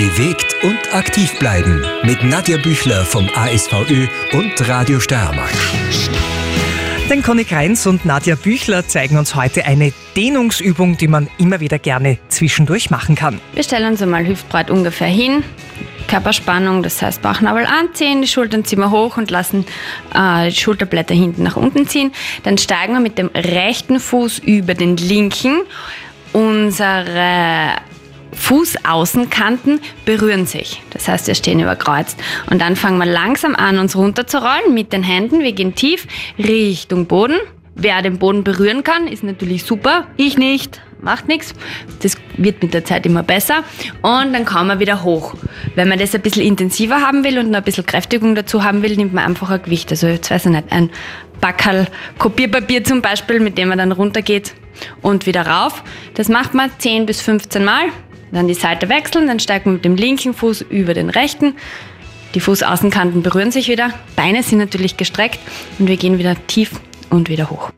Bewegt und aktiv bleiben mit Nadja Büchler vom ASVÖ und Radio Steiermark. Denn Conny Kreins und Nadja Büchler zeigen uns heute eine Dehnungsübung, die man immer wieder gerne zwischendurch machen kann. Wir stellen uns einmal hüftbreit ungefähr hin. Körperspannung, das heißt Bauchnabel anziehen, die Schultern ziehen wir hoch und lassen äh, die Schulterblätter hinten nach unten ziehen. Dann steigen wir mit dem rechten Fuß über den linken. Unsere Fußaußenkanten berühren sich. Das heißt, wir stehen überkreuzt. Und dann fangen wir langsam an, uns runterzurollen mit den Händen. Wir gehen tief Richtung Boden. Wer den Boden berühren kann, ist natürlich super. Ich nicht, macht nichts. Das wird mit der Zeit immer besser. Und dann kommen wir wieder hoch. Wenn man das ein bisschen intensiver haben will und noch ein bisschen Kräftigung dazu haben will, nimmt man einfach ein Gewicht. Also jetzt weiß ich nicht, ein Backerl Kopierpapier zum Beispiel, mit dem man dann runtergeht und wieder rauf. Das macht man 10 bis 15 Mal. Dann die Seite wechseln, dann steigt man mit dem linken Fuß über den rechten. Die Fußaußenkanten berühren sich wieder. Beine sind natürlich gestreckt und wir gehen wieder tief und wieder hoch.